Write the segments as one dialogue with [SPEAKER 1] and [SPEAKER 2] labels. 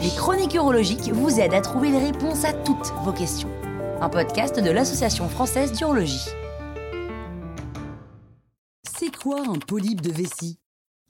[SPEAKER 1] Les chroniques urologiques vous aident à trouver les réponses à toutes vos questions. Un podcast de l'Association française d'urologie.
[SPEAKER 2] C'est quoi un polype de vessie?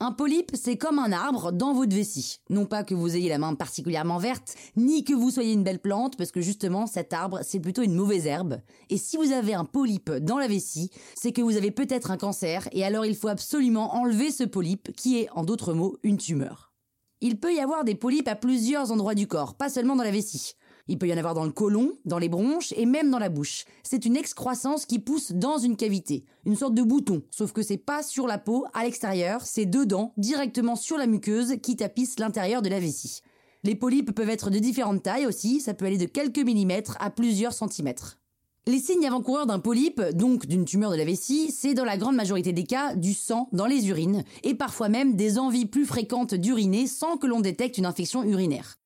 [SPEAKER 2] Un polype, c'est comme un arbre dans votre vessie. Non pas que vous ayez la main particulièrement verte, ni que vous soyez une belle plante, parce que justement, cet arbre, c'est plutôt une mauvaise herbe. Et si vous avez un polype dans la vessie, c'est que vous avez peut-être un cancer, et alors il faut absolument enlever ce polype, qui est, en d'autres mots, une tumeur. Il peut y avoir des polypes à plusieurs endroits du corps, pas seulement dans la vessie. Il peut y en avoir dans le côlon, dans les bronches et même dans la bouche. C'est une excroissance qui pousse dans une cavité, une sorte de bouton, sauf que c'est pas sur la peau, à l'extérieur, c'est dedans, directement sur la muqueuse qui tapisse l'intérieur de la vessie. Les polypes peuvent être de différentes tailles aussi, ça peut aller de quelques millimètres à plusieurs centimètres. Les signes avant-coureurs d'un polype, donc d'une tumeur de la vessie, c'est dans la grande majorité des cas du sang dans les urines, et parfois même des envies plus fréquentes d'uriner sans que l'on détecte une infection urinaire.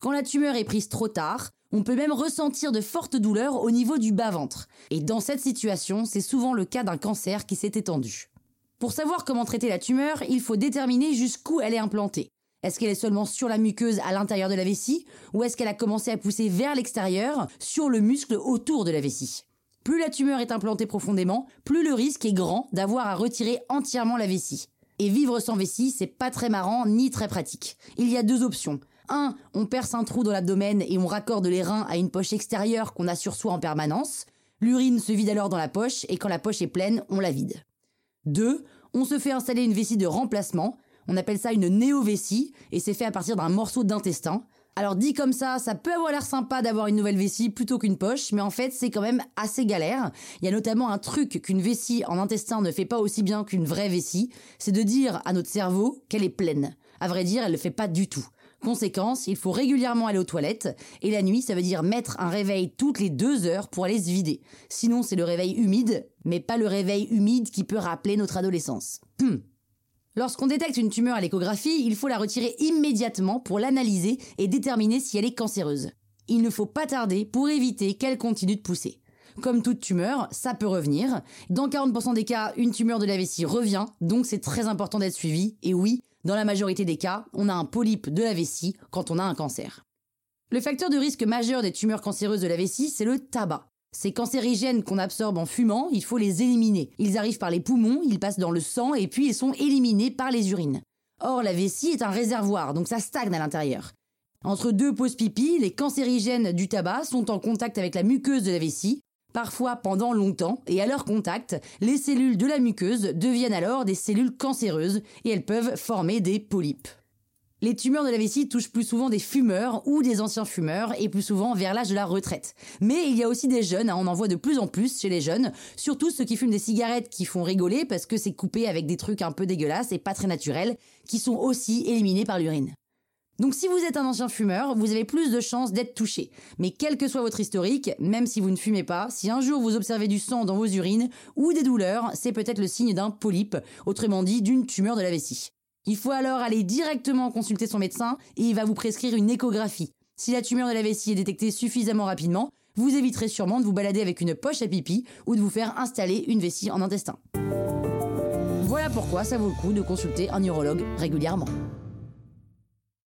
[SPEAKER 2] Quand la tumeur est prise trop tard, on peut même ressentir de fortes douleurs au niveau du bas-ventre. Et dans cette situation, c'est souvent le cas d'un cancer qui s'est étendu. Pour savoir comment traiter la tumeur, il faut déterminer jusqu'où elle est implantée. Est-ce qu'elle est seulement sur la muqueuse à l'intérieur de la vessie ou est-ce qu'elle a commencé à pousser vers l'extérieur sur le muscle autour de la vessie? Plus la tumeur est implantée profondément, plus le risque est grand d'avoir à retirer entièrement la vessie. Et vivre sans vessie, c'est pas très marrant ni très pratique. Il y a deux options. 1. On perce un trou dans l'abdomen et on raccorde les reins à une poche extérieure qu'on a sur soi en permanence. L'urine se vide alors dans la poche et quand la poche est pleine, on la vide. 2. On se fait installer une vessie de remplacement. On appelle ça une néo-vessie et c'est fait à partir d'un morceau d'intestin. Alors dit comme ça, ça peut avoir l'air sympa d'avoir une nouvelle vessie plutôt qu'une poche, mais en fait c'est quand même assez galère. Il y a notamment un truc qu'une vessie en intestin ne fait pas aussi bien qu'une vraie vessie, c'est de dire à notre cerveau qu'elle est pleine. À vrai dire, elle le fait pas du tout. Conséquence, il faut régulièrement aller aux toilettes, et la nuit, ça veut dire mettre un réveil toutes les deux heures pour aller se vider. Sinon, c'est le réveil humide, mais pas le réveil humide qui peut rappeler notre adolescence. Hum. Lorsqu'on détecte une tumeur à l'échographie, il faut la retirer immédiatement pour l'analyser et déterminer si elle est cancéreuse. Il ne faut pas tarder pour éviter qu'elle continue de pousser. Comme toute tumeur, ça peut revenir. Dans 40% des cas, une tumeur de la vessie revient, donc c'est très important d'être suivi. Et oui, dans la majorité des cas, on a un polype de la vessie quand on a un cancer. Le facteur de risque majeur des tumeurs cancéreuses de la vessie, c'est le tabac. Ces cancérigènes qu'on absorbe en fumant, il faut les éliminer. Ils arrivent par les poumons, ils passent dans le sang et puis ils sont éliminés par les urines. Or, la vessie est un réservoir, donc ça stagne à l'intérieur. Entre deux pauses pipi, les cancérigènes du tabac sont en contact avec la muqueuse de la vessie, parfois pendant longtemps, et à leur contact, les cellules de la muqueuse deviennent alors des cellules cancéreuses et elles peuvent former des polypes. Les tumeurs de la vessie touchent plus souvent des fumeurs ou des anciens fumeurs et plus souvent vers l'âge de la retraite. Mais il y a aussi des jeunes, hein, on en voit de plus en plus chez les jeunes, surtout ceux qui fument des cigarettes qui font rigoler parce que c'est coupé avec des trucs un peu dégueulasses et pas très naturels, qui sont aussi éliminés par l'urine. Donc si vous êtes un ancien fumeur, vous avez plus de chances d'être touché. Mais quel que soit votre historique, même si vous ne fumez pas, si un jour vous observez du sang dans vos urines ou des douleurs, c'est peut-être le signe d'un polype, autrement dit d'une tumeur de la vessie. Il faut alors aller directement consulter son médecin et il va vous prescrire une échographie. Si la tumeur de la vessie est détectée suffisamment rapidement, vous éviterez sûrement de vous balader avec une poche à pipi ou de vous faire installer une vessie en intestin. Voilà pourquoi ça vaut le coup de consulter un urologue régulièrement.